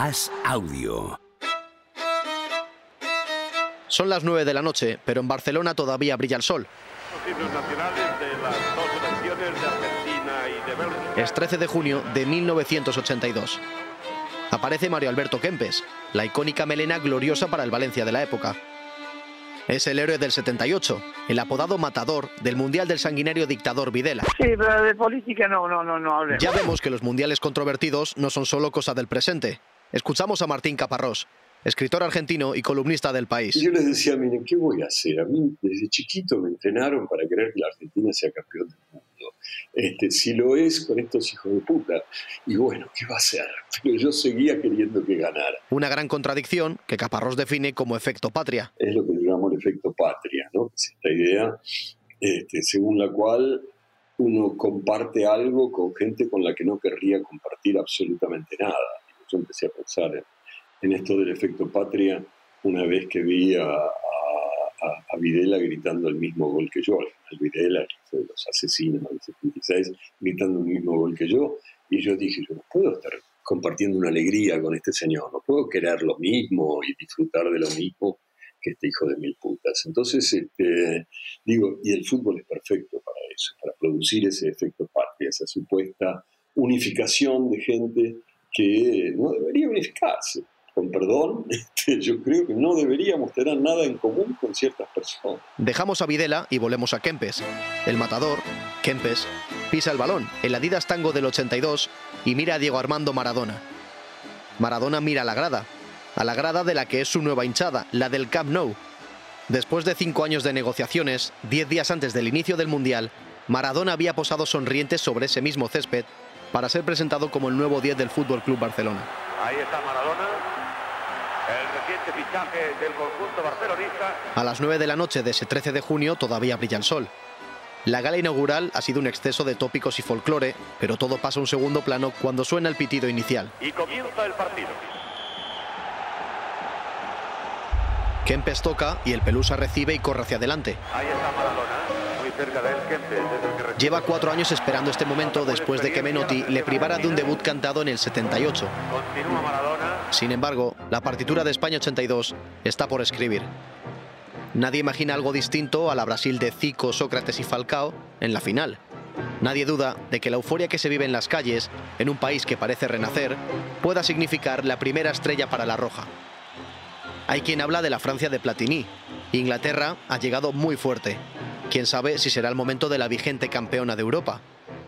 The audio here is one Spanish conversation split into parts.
Haz audio. Son las 9 de la noche, pero en Barcelona todavía brilla el sol. Es 13 de junio de 1982. Aparece Mario Alberto Kempes, la icónica melena gloriosa para el Valencia de la época. Es el héroe del 78, el apodado matador del Mundial del sanguinario dictador Videla. Sí, pero de política no, no, no, no hablemos. Ya vemos que los mundiales controvertidos no son solo cosa del presente. Escuchamos a Martín Caparrós, escritor argentino y columnista del país. Y yo les decía, miren, ¿qué voy a hacer? A mí desde chiquito me entrenaron para querer que la Argentina sea campeón del mundo. Este, si lo es con estos hijos de puta. Y bueno, ¿qué va a hacer? Pero yo seguía queriendo que ganara. Una gran contradicción que Caparrós define como efecto patria. Es lo que llamamos el efecto patria, ¿no? Es esta idea este, según la cual uno comparte algo con gente con la que no querría compartir absolutamente nada. Yo empecé a pensar en esto del efecto patria una vez que vi a, a, Videla gritando el mismo gol que yo, al final Videla, de los asesinos del 76, gritando el mismo gol que yo, y yo dije, yo no puedo estar compartiendo una alegría con este señor, no puedo querer lo mismo y disfrutar de lo mismo que este hijo de mil putas. Entonces, este, digo, y el fútbol es perfecto para eso, para producir ese efecto patria, esa supuesta unificación de gente que no debería unificarse con perdón, este, yo creo que no deberíamos tener nada en común con ciertas personas. Dejamos a Videla y volvemos a Kempes. El matador, Kempes, pisa el balón, el Adidas Tango del 82, y mira a Diego Armando Maradona. Maradona mira a la grada, a la grada de la que es su nueva hinchada, la del Camp Nou. Después de cinco años de negociaciones, diez días antes del inicio del Mundial, Maradona había posado sonriente sobre ese mismo césped para ser presentado como el nuevo 10 del Fútbol Club Barcelona. Ahí está Maradona, el reciente fichaje del conjunto barcelonista. A las 9 de la noche de ese 13 de junio todavía brilla el sol. La gala inaugural ha sido un exceso de tópicos y folclore, pero todo pasa a un segundo plano cuando suena el pitido inicial. Y comienza el partido. Kempes toca y el Pelusa recibe y corre hacia adelante. Ahí está Maradona, Lleva cuatro años esperando este momento después de que Menotti le privara de un debut cantado en el 78. Continúa Maradona. Sin embargo, la partitura de España 82 está por escribir. Nadie imagina algo distinto a la Brasil de Zico, Sócrates y Falcao en la final. Nadie duda de que la euforia que se vive en las calles, en un país que parece renacer, pueda significar la primera estrella para la Roja. Hay quien habla de la Francia de Platini. Inglaterra ha llegado muy fuerte. Quién sabe si será el momento de la vigente campeona de Europa.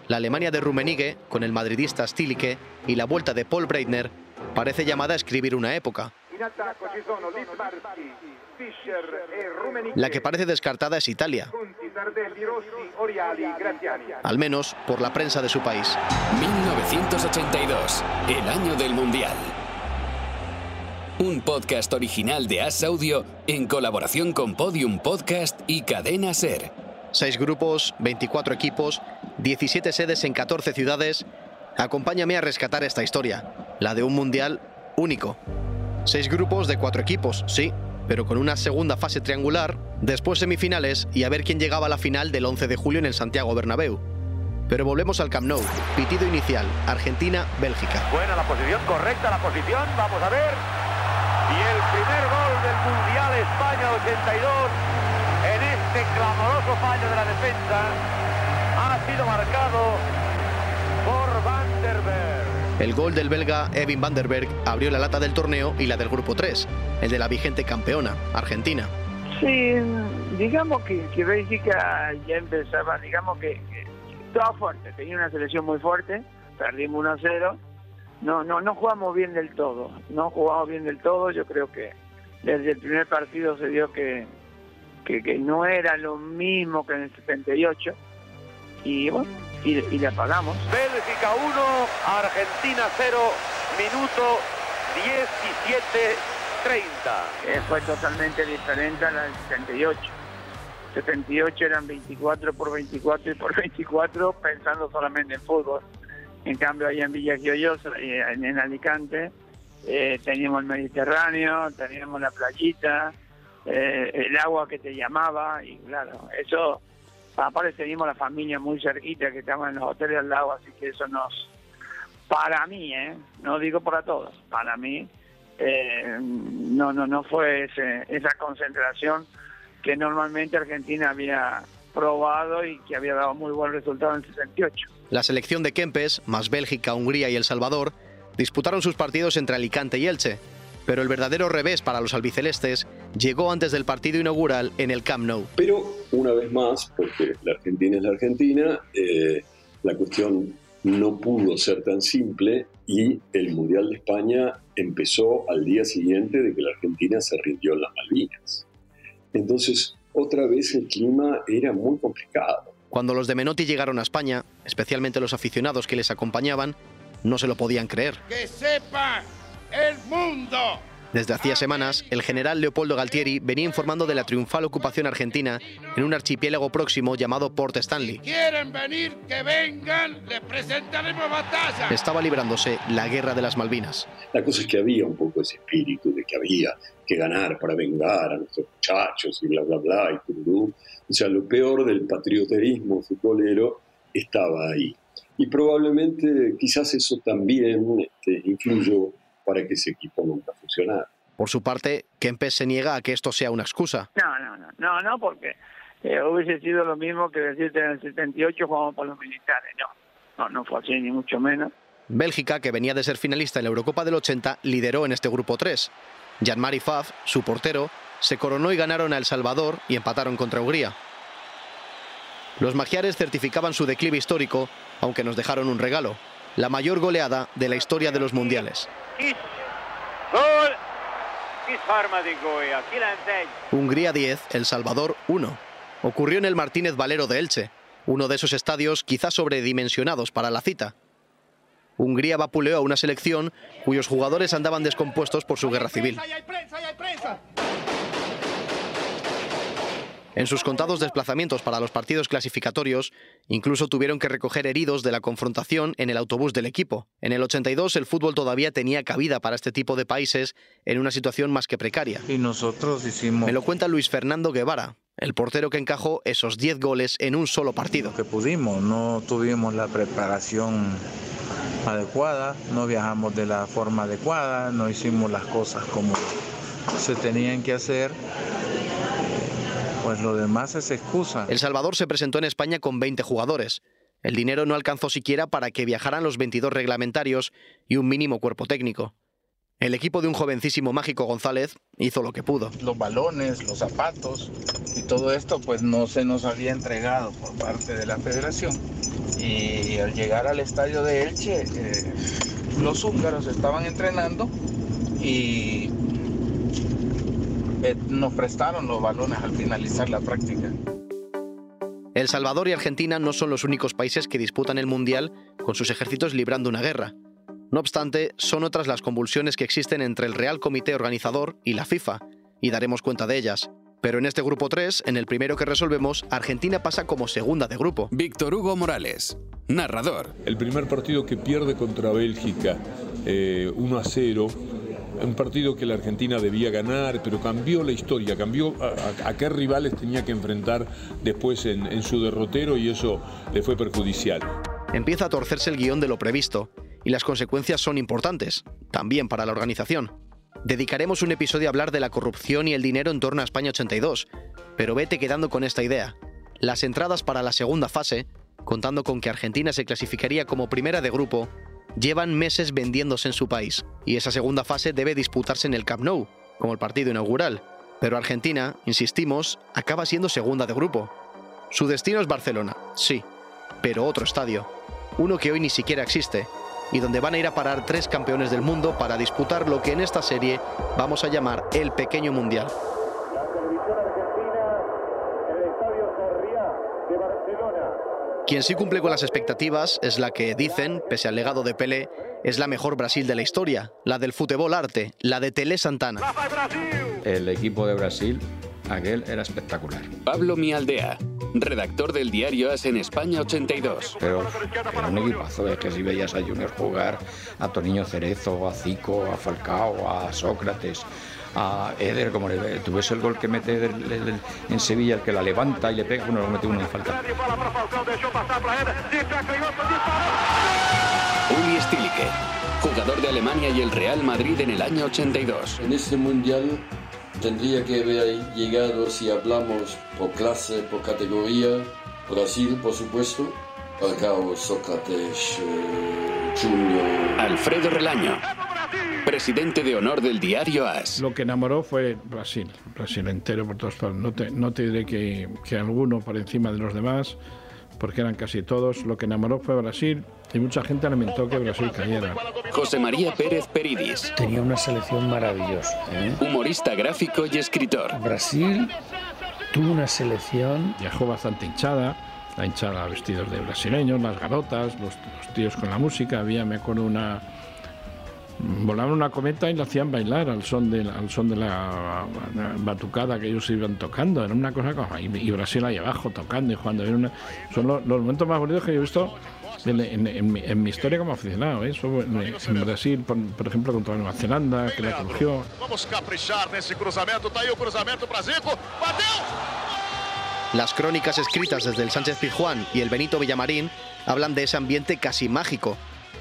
La Alemania de Rummenigge, con el madridista Stilicke y la vuelta de Paul Breitner, parece llamada a escribir una época. La que parece descartada es Italia, al menos por la prensa de su país. 1982, el año del Mundial. Un podcast original de As Audio en colaboración con Podium Podcast y Cadena Ser. Seis grupos, 24 equipos, 17 sedes en 14 ciudades. Acompáñame a rescatar esta historia, la de un mundial único. Seis grupos de cuatro equipos, sí, pero con una segunda fase triangular, después semifinales y a ver quién llegaba a la final del 11 de julio en el Santiago Bernabéu. Pero volvemos al Camp Nou, pitido inicial, Argentina-Bélgica. Buena la posición, correcta la posición, vamos a ver. Y el primer gol del Mundial España 82 en este clamoroso fallo de la defensa ha sido marcado por Van der Berg. El gol del belga Evin van der Berg abrió la lata del torneo y la del grupo 3, el de la vigente campeona, Argentina. Sí, digamos que, que Bélgica ya empezaba, digamos que, que estaba fuerte, tenía una selección muy fuerte, perdimos 1-0, no, no, no jugamos bien del todo, no jugamos bien del todo, yo creo que desde el primer partido se vio que, que, que no era lo mismo que en el 78 y bueno, y, y le apagamos. Bélgica 1, Argentina 0, minuto 17, 30. Eh, fue totalmente diferente a la del 78. 78 eran 24 por 24 y por 24 pensando solamente en fútbol. En cambio, allá en Villa Giollosa, eh, en, en Alicante, eh, teníamos el Mediterráneo, teníamos la playita, eh, el agua que te llamaba, y claro, eso, aparte teníamos la familia muy cerquita que estaban en los hoteles al lado, así que eso nos, para mí, ¿eh? no digo para todos, para mí no, no, no fue esa concentración que normalmente Argentina había probado y que había dado muy buen resultado en 68. La selección de Kempes, más Bélgica, Hungría y El Salvador, disputaron sus partidos entre Alicante y Elche, pero el verdadero revés para los albicelestes llegó antes del partido inaugural en el Camp Nou. Pero una vez más, porque la Argentina es la Argentina, eh, la cuestión no pudo ser tan simple y el Mundial de España empezó al día siguiente de que la Argentina se rindió en las Malvinas. Entonces, otra vez el clima era muy complicado. Cuando los de Menotti llegaron a España, especialmente los aficionados que les acompañaban, no se lo podían creer. ¡Que sepa el mundo! Desde hacía semanas, el general Leopoldo Galtieri venía informando de la triunfal ocupación argentina en un archipiélago próximo llamado Port Stanley. quieren venir, que vengan, les presentaremos batalla. Estaba librándose la guerra de las Malvinas. La cosa es que había un poco ese espíritu de que había que ganar para vengar a nuestros muchachos y bla, bla, bla, y tururú. O sea, lo peor del patrioterismo futbolero estaba ahí. Y probablemente quizás eso también este, influyó para que ese equipo nunca funcionara. Por su parte, Kempes se niega a que esto sea una excusa. No, no, no, no, no porque eh, hubiese sido lo mismo que decirte en el 78 jugamos por los militares. No, no, no fue así, ni mucho menos. Bélgica, que venía de ser finalista en la Eurocopa del 80, lideró en este grupo 3. Jan-Mari Faf, su portero, se coronó y ganaron a El Salvador y empataron contra Hungría. Los magiares certificaban su declive histórico, aunque nos dejaron un regalo, la mayor goleada de la historia de los mundiales. Hungría 10, El Salvador 1. Ocurrió en el Martínez Valero de Elche, uno de esos estadios quizás sobredimensionados para la cita. Hungría vapuleó a una selección cuyos jugadores andaban descompuestos por su guerra civil. En sus contados desplazamientos para los partidos clasificatorios, incluso tuvieron que recoger heridos de la confrontación en el autobús del equipo. En el 82 el fútbol todavía tenía cabida para este tipo de países en una situación más que precaria. Y nosotros hicimos... Me lo cuenta Luis Fernando Guevara, el portero que encajó esos 10 goles en un solo partido. Que pudimos, no tuvimos la preparación adecuada, no viajamos de la forma adecuada, no hicimos las cosas como se tenían que hacer pues lo demás es excusa. El Salvador se presentó en España con 20 jugadores. El dinero no alcanzó siquiera para que viajaran los 22 reglamentarios y un mínimo cuerpo técnico. El equipo de un jovencísimo mágico González hizo lo que pudo. Los balones, los zapatos y todo esto pues no se nos había entregado por parte de la federación. Y al llegar al estadio de Elche, eh, los húngaros estaban entrenando y eh, nos prestaron los balones al finalizar la práctica. El Salvador y Argentina no son los únicos países que disputan el Mundial con sus ejércitos librando una guerra. No obstante, son otras las convulsiones que existen entre el Real Comité Organizador y la FIFA, y daremos cuenta de ellas. Pero en este grupo 3, en el primero que resolvemos, Argentina pasa como segunda de grupo. Víctor Hugo Morales, narrador. El primer partido que pierde contra Bélgica, 1 eh, a 0, un partido que la Argentina debía ganar, pero cambió la historia, cambió a, qué rivales tenía que enfrentar después en, en su derrotero y eso le fue perjudicial. Empieza a torcerse el guion de lo previsto, y las consecuencias son importantes, también para la organización. Dedicaremos un episodio a hablar de la corrupción y el dinero en torno a España 82, pero vete quedando con esta idea. Las entradas para la segunda fase, contando con que Argentina se clasificaría como primera de grupo, llevan meses vendiéndose en su país, y esa segunda fase debe disputarse en el Camp Nou, como el partido inaugural. Pero Argentina, insistimos, acaba siendo segunda de grupo. Su destino es Barcelona, sí, pero otro estadio, uno que hoy ni siquiera existe, y donde van a ir a parar tres campeones del mundo para disputar lo que en esta serie vamos a llamar el pequeño mundial. Quien sí cumple con las expectativas es la que dicen, pese al legado de Pelé, es la mejor Brasil de la historia, la del fútbol arte, la de Tele Santana. El equipo de Brasil, aquel era espectacular. Pablo Mialdea, redactor del diario As en España 82. Pero era un equipazo, es que si veías a Junior jugar, a Toniño Cerezo, a Zico, a Falcao, a Sócrates, a Eder, como le, tú ves el gol que mete en Sevilla, el que la levanta y le pega, uno lo mete uno de falta. Stilique, jugador de Alemania y el Real Madrid en el año 82. En este mundial tendría que haber llegado, si hablamos por clase, por categoría, Brasil, por supuesto, Falcao, Sócrates, eh, Junior. Alfredo Relaño, presidente de honor del diario AS. Lo que enamoró fue Brasil, Brasil entero por todos lados. No te, no te diré que, que alguno por encima de los demás, porque eran casi todos. Lo que enamoró fue Brasil y mucha gente lamentó que Brasil cayera. José María Pérez Peridis, Tenía una selección maravillosa. ¿eh? humorista gráfico y escritor. Brasil tuvo una selección Viajó bastante hinchada, la hinchada vestidos de brasileños, las garotas, los, los tíos con la música. Había, me acuerdo, una. Volaban una cometa y la hacían bailar al son de, al son de la, la batucada que ellos iban tocando. Era una cosa como. Y, y Brasil ahí abajo tocando y jugando. Era una- son los, los momentos más bonitos que yo he visto en, en- en mi, en mi historia como aficionado. ¿eh? Eso, en, en Brasil, por, por ejemplo, contra Nueva Zelanda, que la cogió. Vamos caprichar nesse cruzamento. Tá aí o cruzamento para Zico. Bateu! Las crónicas escritas desde el Sánchez Pizjuán y el Benito Villamarín hablan de ese ambiente casi mágico.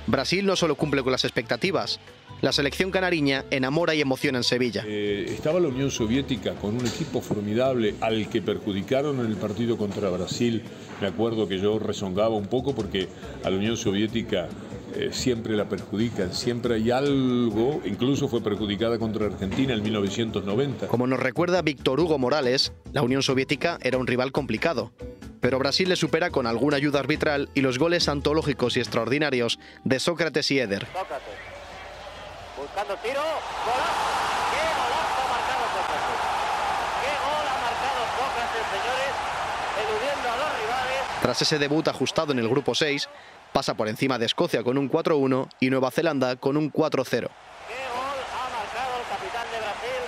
Brasil no solo cumple con las expectativas, la selección canariña enamora y emociona en Sevilla. Eh, estaba la Unión Soviética con un equipo formidable al que perjudicaron en el partido contra Brasil. Me acuerdo que yo rezongaba un poco porque a la Unión Soviética eh, siempre la perjudican, siempre hay algo, incluso fue perjudicada contra Argentina en 1990. Como nos recuerda Víctor Hugo Morales, la Unión Soviética era un rival complicado. Pero Brasil le supera con alguna ayuda arbitral y los goles antológicos y extraordinarios de Sócrates y Eder. Sócrates. Buscando tiro. ¡Golazo! ¡Qué golazo ha marcado Sócrates! ¡Qué gol ha marcado Sócrates, señores! Eludiendo a los rivales. Tras ese debut ajustado en el grupo 6, pasa por encima de Escocia con un 4-1 y Nueva Zelanda con un 4-0. ¡Qué gol ha marcado el capitán de Brasil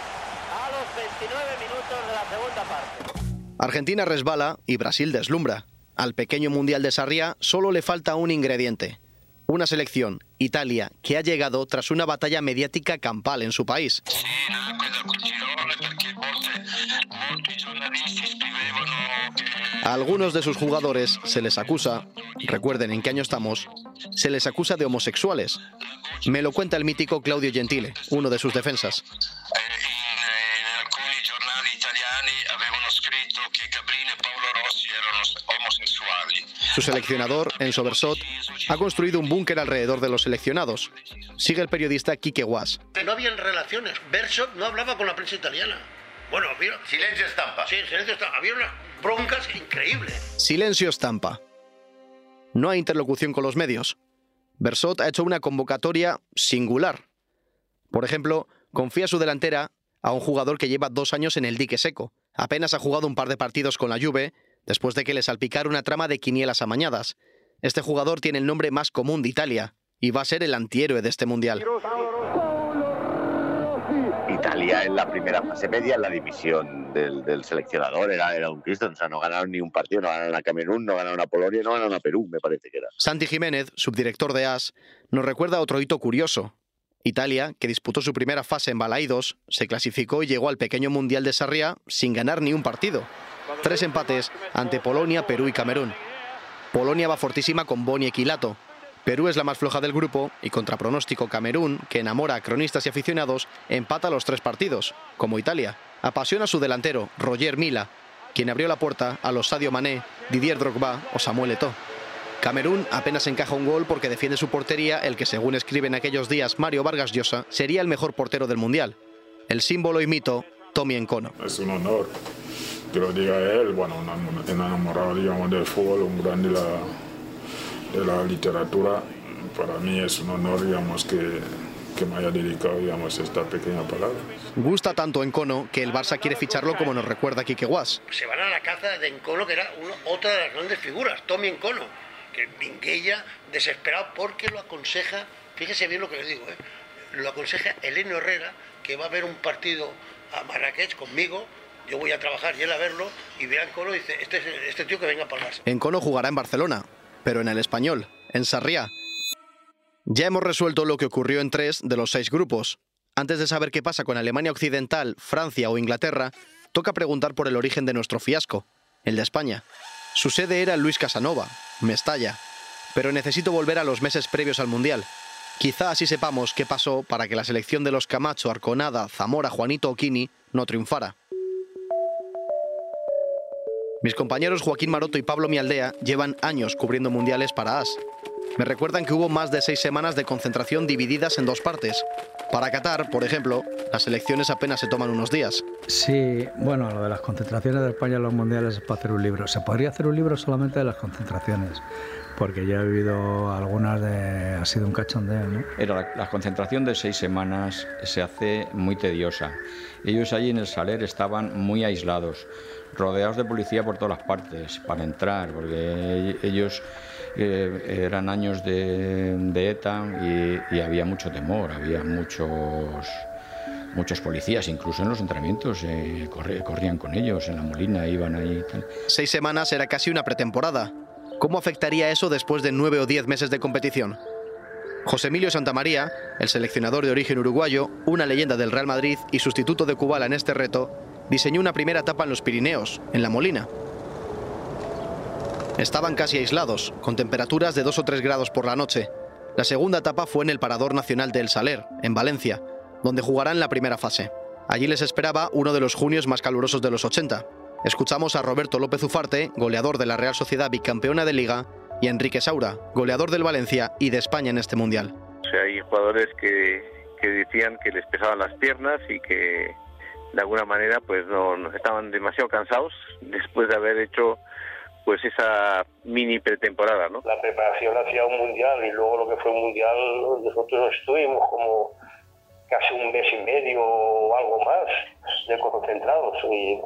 a los 29 minutos de la segunda parte! Argentina resbala y Brasil deslumbra. Al pequeño Mundial de Sarriá solo le falta un ingrediente. Una selección, Italia, que ha llegado tras una batalla mediática campal en su país. A algunos de sus jugadores se les acusa, recuerden en qué año estamos, se les acusa de homosexuales. Me lo cuenta el mítico Claudio Gentile, uno de sus defensas. Su seleccionador, Enzo Bersot, ha construido un búnker alrededor de los seleccionados. Sigue el periodista Quique Guas. No habían relaciones. Bersot no hablaba con la prensa italiana. Bueno, había... Silencio estampa. Sí, silencio estampa. Había unas broncas increíbles. Silencio estampa. No hay interlocución con los medios. Bersot ha hecho una convocatoria singular. Por ejemplo, confía su delantera a un jugador que lleva dos años en el dique seco. Apenas ha jugado un par de partidos con la Juve después de que le salpicara una trama de quinielas amañadas. Este jugador tiene el nombre más común de Italia y va a ser el antihéroe de este mundial. Italia en la primera fase media, en la división del, seleccionador, era, era un Cristo. O sea, no ganaron ni un partido, no ganaron a Camerún, no ganaron a Polonia, no ganaron a Perú, me parece que era. Santi Jiménez, subdirector de AS, nos recuerda otro hito curioso. Italia, que disputó su primera fase en Balaidos, se clasificó y llegó al pequeño Mundial de Sarriá sin ganar ni un partido. Tres empates ante Polonia, Perú y Camerún. Polonia va fortísima con Boni y Quilato. Perú es la más floja del grupo y contra pronóstico Camerún, que enamora a cronistas y aficionados, empata los tres partidos, como Italia. Apasiona a su delantero, Roger Mila, quien abrió la puerta a los Sadio Mané, Didier Drogba o Samuel Eto'o. Camerún apenas encaja un gol porque defiende su portería el que, según escribe en aquellos días Mario Vargas Llosa, sería el mejor portero del Mundial. El símbolo y mito, Tommy Encono. Es un honor que lo diga él, bueno, enamorado, digamos, del fútbol, un gran de la, de la literatura. Para mí es un honor, digamos, que, que me haya dedicado, digamos, esta pequeña palabra. Gusta tanto Encono que el Barça quiere ficharlo como nos recuerda Quique Guas. Se van a la caza de Encono, que era uno- otra de las grandes figuras, Tommy Encono, que Vinguella, desesperado porque lo aconseja, fíjese bien lo que le digo, ¿eh? lo aconseja Eleno Herrera, que va a ver un partido a Marrakech conmigo, yo voy a trabajar y él a verlo, y ve a Encono y dice, este, es- este tío que venga para el Barça. Encono jugará en Barcelona, pero en el español, en Sarriá. Ya hemos resuelto lo que ocurrió en tres de los seis grupos. Antes de saber qué pasa con Alemania Occidental, Francia o Inglaterra, toca preguntar por el origen de nuestro fiasco, el de España. Su sede era Luis Casanova, Mestalla. Pero necesito volver a los meses previos al Mundial. Quizá así sepamos qué pasó para que la selección de los Camacho, Arconada, Zamora, Juanito Oquini no triunfara. Mis compañeros Joaquín Maroto y Pablo Mialdea llevan años cubriendo mundiales para AS. Me recuerdan que hubo más de seis semanas de concentración divididas en dos partes. Para Qatar, por ejemplo, las elecciones apenas se toman unos días. Sí, bueno, lo de las concentraciones de España en los mundiales es para hacer un libro. Se podría hacer un libro solamente de las concentraciones, porque ya he vivido algunas de... ha sido un cachondeo, ¿no? Era la, la concentración de seis semanas se hace muy tediosa. Ellos allí en el Saler estaban muy aislados rodeados de policía por todas las partes para entrar, porque ellos eh, eran años de, ETA y, había mucho temor, había muchos muchos policías, incluso en los entrenamientos, eh, corrían con ellos, en la molina iban ahí. Seis semanas era casi una pretemporada. ¿Cómo afectaría eso después de nueve o diez meses de competición? José Emilio Santamaría, el seleccionador de origen uruguayo, una leyenda del Real Madrid y sustituto de Kubala en este reto, diseñó una primera etapa en los Pirineos, en La Molina. Estaban casi aislados, con temperaturas de 2 o 3 grados por la noche. La segunda etapa fue en el Parador Nacional de El Saler, en Valencia, donde jugarán la primera fase. Allí les esperaba uno de los junios más calurosos de los 80. Escuchamos a Roberto López Ufarte, goleador de la Real Sociedad bicampeona de Liga, y a Enrique Saura, goleador del Valencia y de España en este Mundial. Hay jugadores que decían que les pesaban las piernas y que de alguna manera pues no, no, estaban demasiado cansados después de haber hecho pues esa mini pretemporada, ¿no? La preparación hacia un mundial y luego lo que fue un mundial nosotros estuvimos como casi un mes y medio o algo más de concentrados y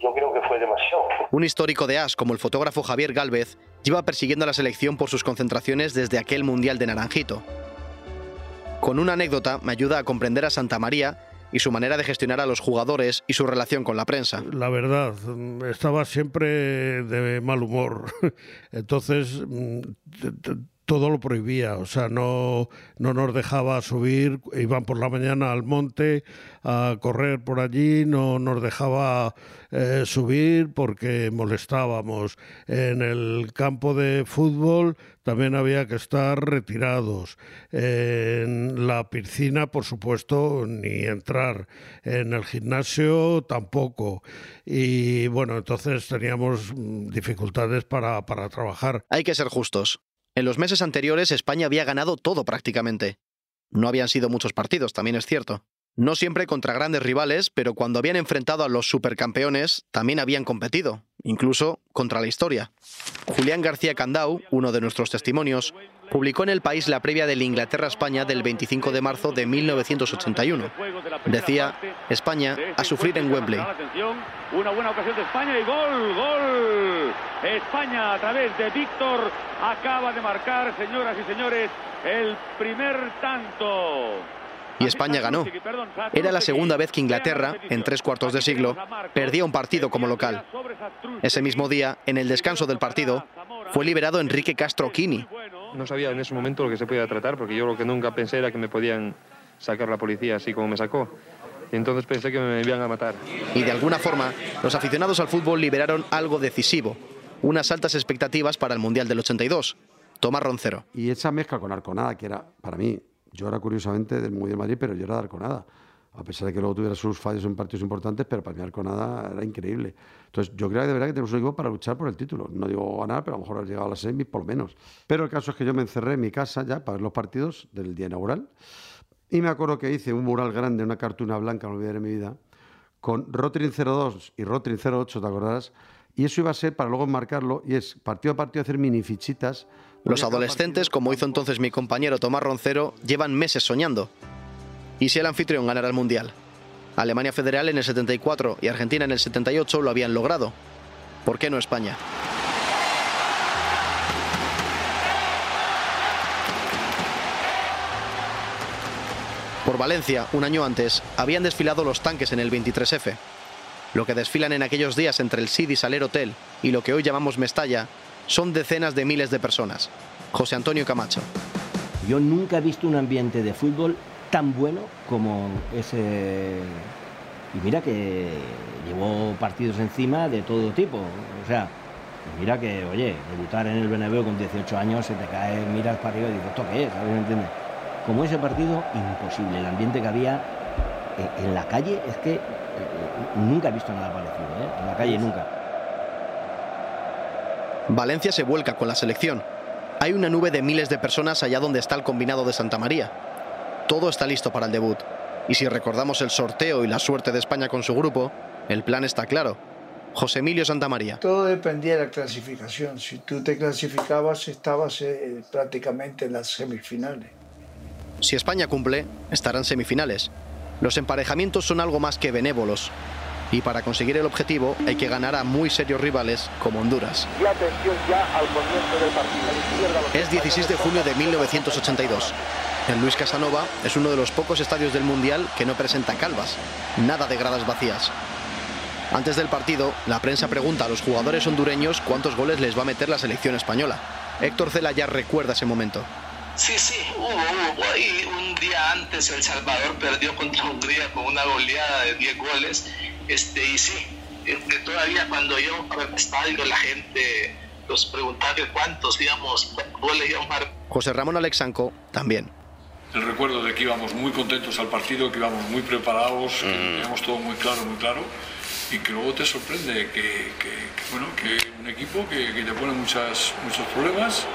yo creo que fue demasiado. Un histórico de AS como el fotógrafo Javier Galvez lleva persiguiendo a la selección por sus concentraciones desde aquel mundial de Naranjito. Con una anécdota me ayuda a comprender a Santa María y su manera de gestionar a los jugadores y su relación con la prensa. La verdad, estaba siempre de mal humor. Entonces, todo lo prohibía, o sea, no, no nos dejaba subir, iban por la mañana al monte a correr por allí, no nos dejaba eh, subir porque molestábamos. En el campo de fútbol también había que estar retirados. En la piscina, por supuesto, ni entrar. En el gimnasio tampoco. Y bueno, entonces teníamos dificultades para, para trabajar. Hay que ser justos. En los meses anteriores España había ganado todo prácticamente. No habían sido muchos partidos, también es cierto. No siempre contra grandes rivales, pero cuando habían enfrentado a los supercampeones, también habían competido, incluso contra la historia. Julián García Candau, uno de nuestros testimonios, publicó en El País la previa del Inglaterra-España del 25 de marzo de 1981. Decía, España a sufrir en Wembley. Una buena ocasión de España y gol, gol. España a través de Víctor acaba de marcar, señoras y señores, el primer tanto. Y España ganó. Era la segunda vez que Inglaterra, en tres cuartos de siglo, perdía un partido como local. Ese mismo día, en el descanso del partido, fue liberado Enrique Castro Quini. No sabía en ese momento lo que se podía tratar, porque yo lo que nunca pensé era que me podían sacar la policía así como me sacó. Y entonces pensé que me iban a matar. Y de alguna forma, los aficionados al fútbol liberaron algo decisivo, unas altas expectativas para el Mundial del 82. Tomás Roncero. Y esa mezcla con Arconada, que era, para mí, yo era curiosamente del Mundial de Madrid, pero yo era de Arconada. A pesar de que luego tuviera sus fallos en partidos importantes, pero para mí Arconada era increíble. Entonces, yo creo que de verdad que tenemos un equipo para luchar por el título. No digo ganar, pero a lo mejor haber llegado a la semis por lo menos. Pero el caso es que yo me encerré en mi casa ya para ver los partidos del día inaugural. Y me acuerdo que hice un mural grande, una cartuna blanca, no olvidaré mi vida, con Rotring 02 y Rotring 08, ¿te acordarás? Y eso iba a ser para luego enmarcarlo y es partido a partido hacer mini fichitas. Los adolescentes, como hizo entonces mi compañero Tomás Roncero, llevan meses soñando. ¿Y si el anfitrión ganara el Mundial? Alemania Federal en el 74 y Argentina en el 78 lo habían logrado. ¿Por qué no España? Por Valencia, un año antes, habían desfilado los tanques en el 23F. Lo que desfilan en aquellos días entre el Sidi Saler Hotel y lo que hoy llamamos Mestalla son decenas de miles de personas. José Antonio Camacho. Yo nunca he visto un ambiente de fútbol tan bueno como ese. Y mira que llevó partidos encima de todo tipo. O sea, mira que, oye, debutar en el Bernabéu con 18 años se te cae, miras para arriba y dices, ¿esto qué es? ¿Sabes? ¿Me entiendes? como ese partido, imposible. El ambiente que había eh, en la calle es que eh, nunca he visto nada parecido, ¿eh? en la calle nunca. Valencia se vuelca con la selección. Hay una nube de miles de personas allá donde está el combinado de Santa María. Todo está listo para el debut. Y si recordamos el sorteo y la suerte de España con su grupo, el plan está claro. José Emilio Santamaría. Todo dependía de la clasificación. Si tú te clasificabas, estabas eh, prácticamente en las semifinales. Si España cumple, estarán semifinales. Los emparejamientos son algo más que benévolos. Y para conseguir el objetivo hay que ganar a muy serios rivales como Honduras. Y atención ya al comienzo del partido. Es 16 de junio de 1982. El Luis Casanova es uno de los pocos estadios del Mundial que no presenta calvas, nada de gradas vacías. Antes del partido, la prensa pregunta a los jugadores hondureños cuántos goles les va a meter la selección española. Héctor Cela ya recuerda ese momento. Sí, sí, hubo, hubo. Ahí un día antes El Salvador perdió contra Hungría con una goleada de 10 goles. Este, y sí, este, todavía cuando yo el estadio la gente nos preguntaba que cuántos, digamos, goles íbamos a José Ramón Alexanco también. El recuerdo de que íbamos muy contentos al partido, que íbamos muy preparados, que teníamos todo muy claro, muy claro y que luego te sorprende que, que, que bueno, que un equipo que, que, te pone muchas, muchos problemas.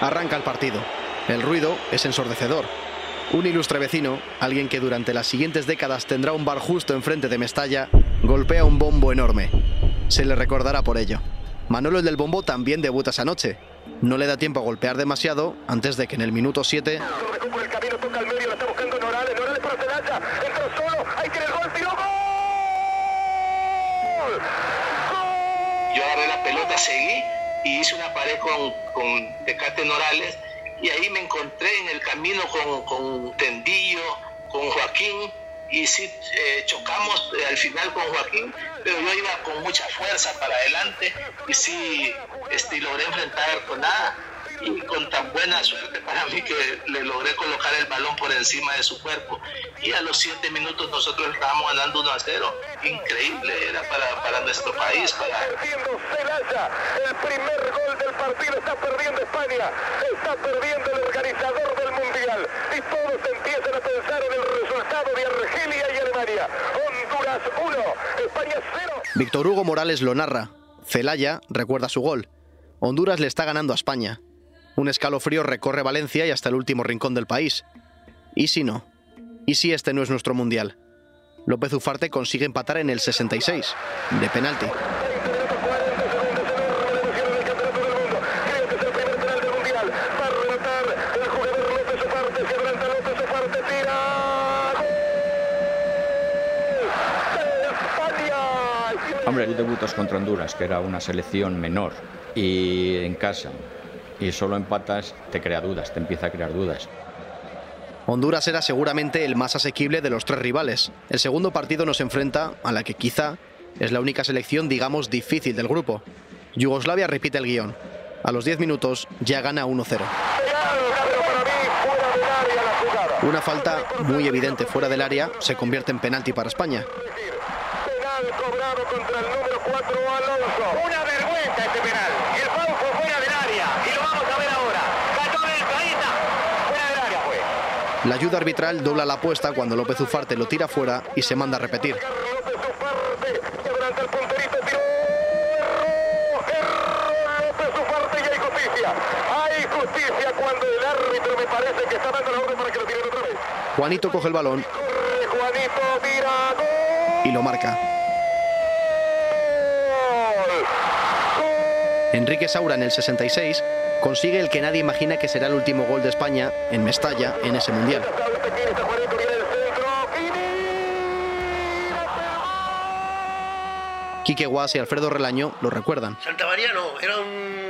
Arranca el partido. El ruido es ensordecedor. Un ilustre vecino, alguien que durante las siguientes décadas tendrá un bar justo enfrente de Mestalla, golpea un bombo enorme. Se le recordará por ello. Manolo el del bombo también debuta esa noche. No le da tiempo a golpear demasiado antes de que en el minuto 7 Recupera el camino, toca al medio, la está buscando Norales, Norales para Celaya, entró solo, ahí tiene el gol, tiró gol. Yo agarré la pelota, seguí y hice una pared con, con Tecate Norales y ahí me encontré en el camino con, con Tendillo, con Joaquín y sí eh, chocamos eh, al final con Joaquín, pero yo iba con mucha fuerza para adelante y sí este, logré enfrentar con nada y con tan buena suerte para mí que le logré colocar el balón por encima de su cuerpo. Y a los siete minutos nosotros estábamos ganando 1 a 0 increíble era para, para nuestro país para el primer gol del partido está perdiendo España, está perdiendo el organizador del Mundial. Y todos empiezan a pensar en el resultado de Argelia y Alemania. Honduras 1, España 0. Víctor Hugo Morales lo narra. Celaya recuerda su gol. Honduras le está ganando a España. Un escalofrío recorre Valencia y hasta el último rincón del país. ¿Y si no? ¿Y si este no es nuestro mundial? López Ufarte consigue empatar en el 66, de penalti. Hombre, tú debutas contra Honduras, que era una selección menor, y en casa, y solo empatas, te crea dudas, te empieza a crear dudas. Honduras era seguramente el más asequible de los tres rivales. El segundo partido nos enfrenta a la que quizá es la única selección, digamos, difícil del grupo. Yugoslavia repite el guion. A los 10 minutos ya gana 1-0. Una falta muy evidente fuera del área se convierte en penalti para España. Contra el número 4 Alonso. Una vergüenza este penal. El fue fuera del área. Y lo vamos a ver ahora. Cayó del planeta. Fuera del área fue. La ayuda arbitral dobla la apuesta cuando López Ufarte lo tira fuera y se manda a repetir. Durante el punterito tiró. Erró López Ufarte y hay justicia. Hay justicia cuando el árbitro me parece que está dando la orden para que lo tiren otra vez. Juanito coge el balón Juanito y lo marca. Enrique Saura en el 66 consigue el que nadie imagina que será el último gol de España en Mestalla en ese mundial. Quique Guas y Alfredo Relaño lo recuerdan. Santa María no, era un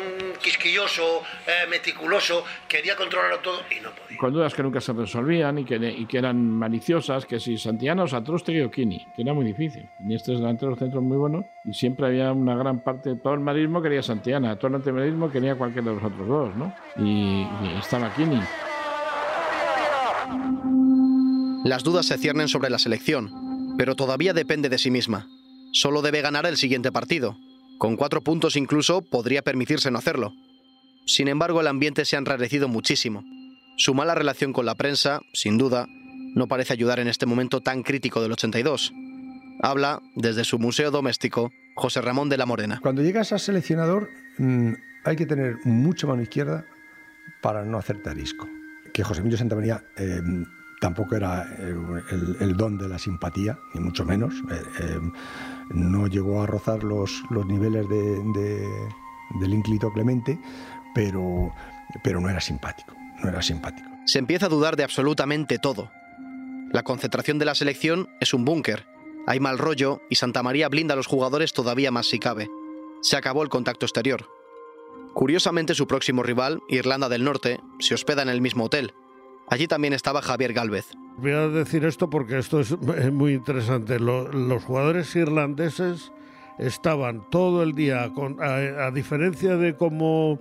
quisquilloso, eh, meticuloso, quería controlarlo todo y no podía. Con dudas que nunca se resolvían y que, y que eran maliciosas, que si Santianos, Atrostegui o Kini, que era muy difícil. Tenía estos delanteros centros muy buenos y siempre había una gran parte, todo el marismo quería Santiana, todo el antimarismo quería cualquiera de los otros dos, ¿no? Y, y estaba Kini. Las dudas se ciernen sobre la selección, pero todavía depende de sí misma. Solo debe ganar el siguiente partido. Con cuatro puntos incluso podría permitirse no hacerlo. Sin embargo, el ambiente se ha enrarecido muchísimo. Su mala relación con la prensa, sin duda, no parece ayudar en este momento tan crítico del 82. Habla, desde su museo doméstico, José Ramón de la Morena. Cuando llegas a seleccionador mm, hay que tener mucha mano izquierda para no hacer tarisco. Que José Emilio Santamaría eh, tampoco era eh, el, don de la simpatía, ni mucho menos. Eh, no llegó a rozar los, los niveles de, del ínclito Clemente, pero, pero no era simpático, no era simpático. Se empieza a dudar de absolutamente todo. La concentración de la selección es un búnker. Hay mal rollo y Santa María blinda a los jugadores todavía más si cabe. Se acabó el contacto exterior. Curiosamente, su próximo rival, Irlanda del Norte, se hospeda en el mismo hotel. Allí también estaba Javier Galvez. Voy a decir esto porque esto es muy interesante. Los, jugadores irlandeses estaban todo el día, con, a, diferencia de cómo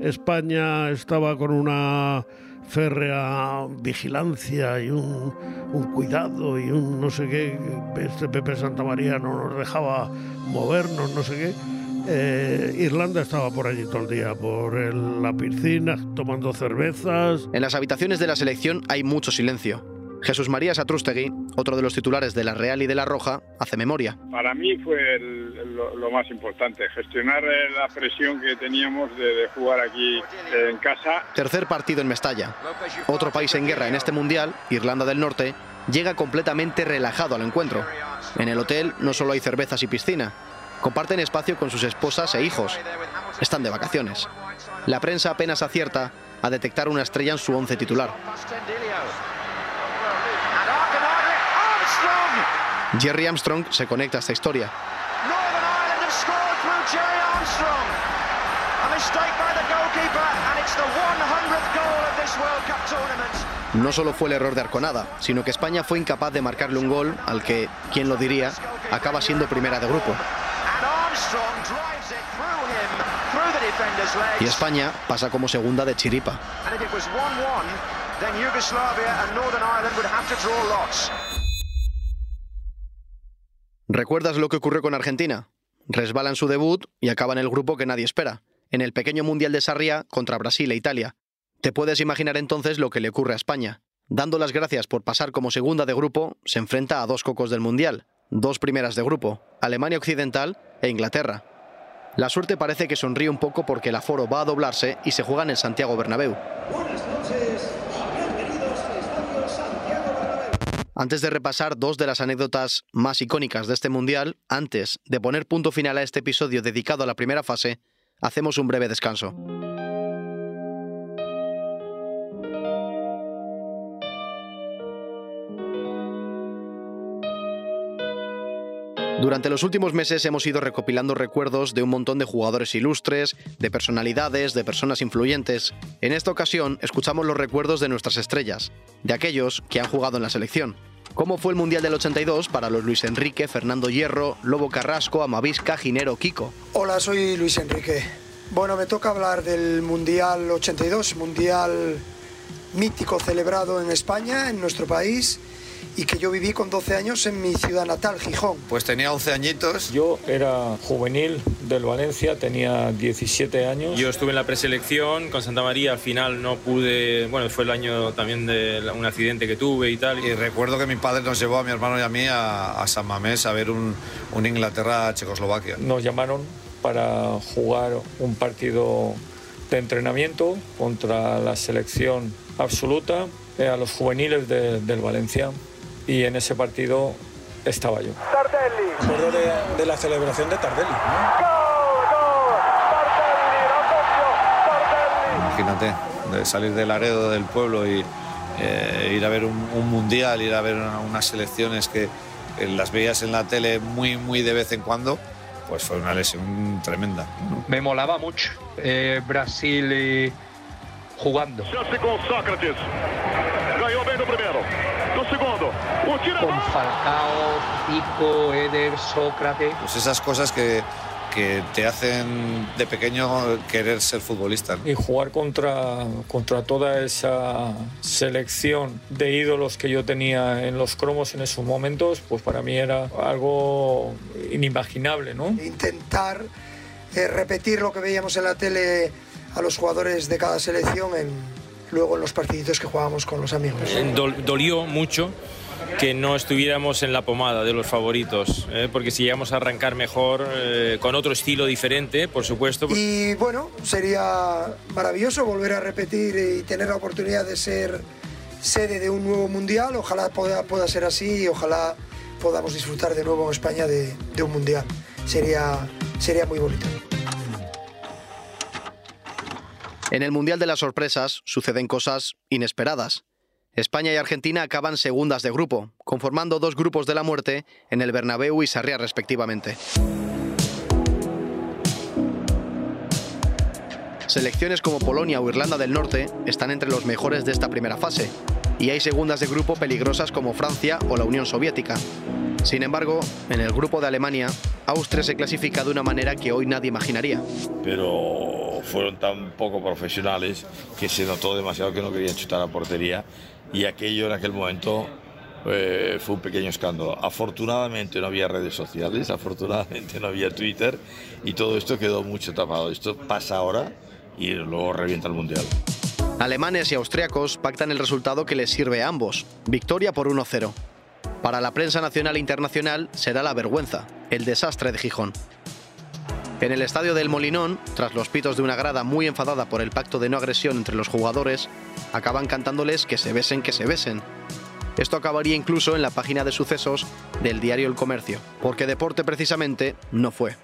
España estaba con una férrea vigilancia y un, un, cuidado y un no sé qué, este Pepe Santa María no nos dejaba movernos, no sé qué eh, Irlanda estaba por allí todo el día, por la piscina, tomando cervezas. En las habitaciones de la selección hay mucho silencio. Jesús María Satrústegui, otro de los titulares de la Real y de la Roja, hace memoria. Para mí fue lo, más importante, gestionar eh, la presión que teníamos de, jugar aquí eh, en casa. Tercer partido en Mestalla. Otro país en guerra en este Mundial, Irlanda del Norte, llega completamente relajado al encuentro. En el hotel no solo hay cervezas y piscina, Comparten espacio con sus esposas e hijos. Están de vacaciones. La prensa apenas acierta a detectar una estrella en su once titular. Jerry Armstrong se conecta a esta historia. No solo fue el error de Arconada, sino que España fue incapaz de marcarle un gol al que, quien lo diría, acaba siendo primera de grupo. Y España pasa como segunda de chiripa. ¿Recuerdas lo que ocurrió con Argentina? Resbala en su debut y acaba en el grupo que nadie espera, en el pequeño Mundial de Sarriá contra Brasil e Italia. Te puedes imaginar entonces lo que le ocurre a España. Dando las gracias por pasar como segunda de grupo, se enfrenta a dos cocos del Mundial, dos primeras de grupo, Alemania Occidental e Inglaterra. La suerte parece que sonríe un poco porque el aforo va a doblarse y se juega en el Santiago Bernabéu. Antes de repasar dos de las anécdotas más icónicas de este Mundial, antes de poner punto final a este episodio dedicado a la primera fase, hacemos un breve descanso. Durante los últimos meses hemos ido recopilando recuerdos de un montón de jugadores ilustres, de personalidades, de personas influyentes. En esta ocasión escuchamos los recuerdos de nuestras estrellas, de aquellos que han jugado en la selección. ¿Cómo fue el Mundial del 82 para los Luis Enrique, Fernando Hierro, Lobo Carrasco, Amavisca, Ginero, Kiko? Hola, soy Luis Enrique. Bueno, me toca hablar del Mundial 82, Mundial mítico celebrado en España, en nuestro país y que yo viví con 12 años en mi ciudad natal, Gijón. Pues tenía 11 añitos. Yo era juvenil del Valencia, tenía 17 años. Yo estuve en la preselección con Santa María, al final no pude, bueno, fue el año también de un accidente que tuve y tal. Y recuerdo que mi padre nos llevó a mi hermano y a mí a, San Mamés a ver un, un Inglaterra-Checoslovaquia. Nos llamaron para jugar un partido de entrenamiento contra la selección absoluta eh, a los juveniles del Valencia y en ese partido estaba yo. Tardelli. Acuerdo de, de, la celebración de Tardelli. Imagínate, de salir del aredo del pueblo y eh, ir a ver un, mundial, ir a ver unas selecciones que las veías en la tele muy, muy de vez en cuando, pues fue una lesión tremenda. Me molaba mucho eh, Brasil y jugando. Segundo. Con Falcao, Zico, Eder, Sócrates. Pues esas cosas que, que te hacen de pequeño querer ser futbolista. Y jugar contra, contra toda esa selección de ídolos que yo tenía en los cromos en esos momentos, pues para mí era algo inimaginable, ¿no? Intentar eh, repetir lo que veíamos en la tele a los jugadores de cada selección en luego en los partiditos que jugábamos con los amigos. Eh, dolió mucho que no estuviéramos en la pomada de los favoritos, ¿eh? porque si llegamos a arrancar mejor, eh, con otro estilo diferente, por supuesto. Y bueno, sería maravilloso volver a repetir y tener la oportunidad de ser sede de un nuevo mundial. Ojalá pueda, pueda ser así y ojalá podamos disfrutar de nuevo en España de, de un mundial. Sería, sería muy bonito. En el Mundial de las Sorpresas suceden cosas inesperadas. España y Argentina acaban segundas de grupo, conformando dos grupos de la muerte en el Bernabéu y Sarriá respectivamente. Selecciones como Polonia o Irlanda del Norte están entre los mejores de esta primera fase, y hay segundas de grupo peligrosas como Francia o la Unión Soviética. Sin embargo, en el grupo de Alemania, Austria se clasifica de una manera que hoy nadie imaginaría. Pero fueron tan poco profesionales que se notó demasiado que no querían chutar a portería y aquello en aquel momento eh, fue un pequeño escándalo. Afortunadamente no había redes sociales, afortunadamente no había Twitter y todo esto quedó mucho tapado. Esto pasa ahora y luego revienta el Mundial. Alemanes y austriacos pactan el resultado que les sirve a ambos, victoria por 1-0. Para la prensa nacional e internacional será la vergüenza, el desastre de Gijón. En el estadio del Molinón, tras los pitos de una grada muy enfadada por el pacto de no agresión entre los jugadores, acaban cantándoles que se besen, que se besen. Esto acabaría incluso en la página de sucesos del diario El Comercio, porque deporte precisamente no fue.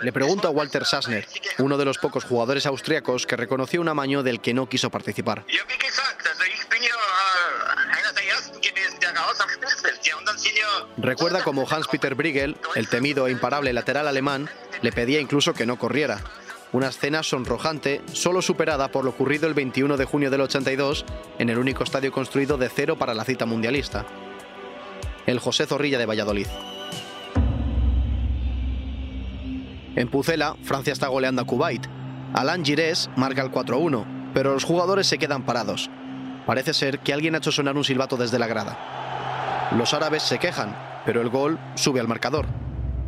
Le pregunto a Walter Sassner, uno de los pocos jugadores austriacos que reconoció un amaño del que no quiso participar. Recuerda como Hans-Peter Briegel, el temido e imparable lateral alemán, le pedía incluso que no corriera. Una escena sonrojante, solo superada por lo ocurrido el 21 de junio del 82 en el único estadio construido de cero para la cita mundialista. El José Zorrilla de Valladolid. En Pucela, Francia está goleando a Kuwait. Alain Girés marca el 4-1, pero los jugadores se quedan parados. Parece ser que alguien ha hecho sonar un silbato desde la grada. Los árabes se quejan, pero el gol sube al marcador.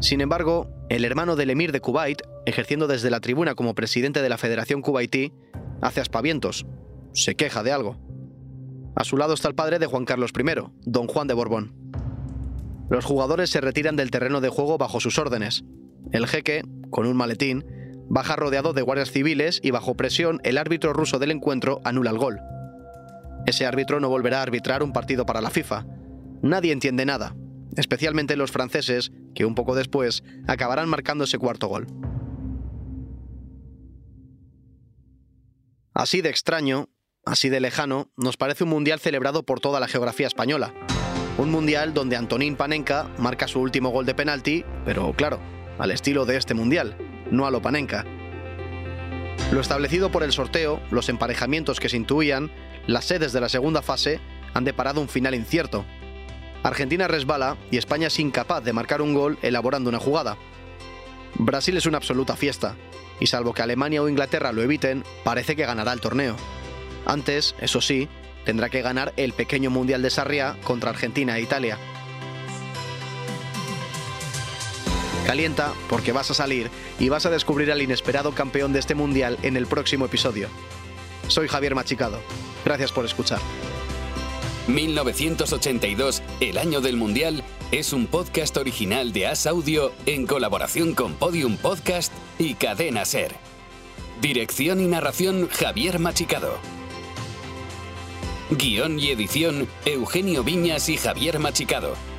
Sin embargo, el hermano del emir de Kuwait, ejerciendo desde la tribuna como presidente de la Federación Kuwaití, hace aspavientos. Se queja de algo. A su lado está el padre de Juan Carlos I, don Juan de Borbón. Los jugadores se retiran del terreno de juego bajo sus órdenes. El jeque, con un maletín, baja rodeado de guardias civiles y bajo presión el árbitro ruso del encuentro anula el gol. Ese árbitro no volverá a arbitrar un partido para la FIFA. Nadie entiende nada, especialmente los franceses, que un poco después acabarán marcando ese cuarto gol. Así de extraño, así de lejano, nos parece un mundial celebrado por toda la geografía española. Un mundial donde Antonín Panenka marca su último gol de penalti, pero claro, al estilo de este mundial, no a lo Panenka. Lo establecido por el sorteo, los emparejamientos que se intuían, las sedes de la segunda fase han deparado un final incierto. Argentina resbala y España es incapaz de marcar un gol elaborando una jugada. Brasil es una absoluta fiesta, y salvo que Alemania o Inglaterra lo eviten, parece que ganará el torneo. Antes, eso sí, tendrá que ganar el pequeño Mundial de Sarriá contra Argentina e Italia. Calienta porque vas a salir y vas a descubrir al inesperado campeón de este Mundial en el próximo episodio. Soy Javier Machicado. Gracias por escuchar. 1982, el año del Mundial, es un podcast original de As Audio en colaboración con Podium Podcast y Cadena Ser. Dirección y narración Javier Machicado. Guión y edición Eugenio Viñas y Javier Machicado.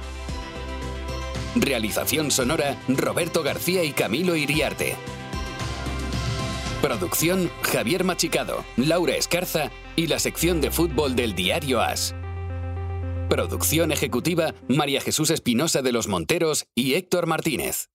Realización sonora Roberto García y Camilo Iriarte. Producción Javier Machicado, Laura Escarza y la sección de fútbol del diario As. Producción ejecutiva María Jesús Espinosa de los Monteros y Héctor Martínez.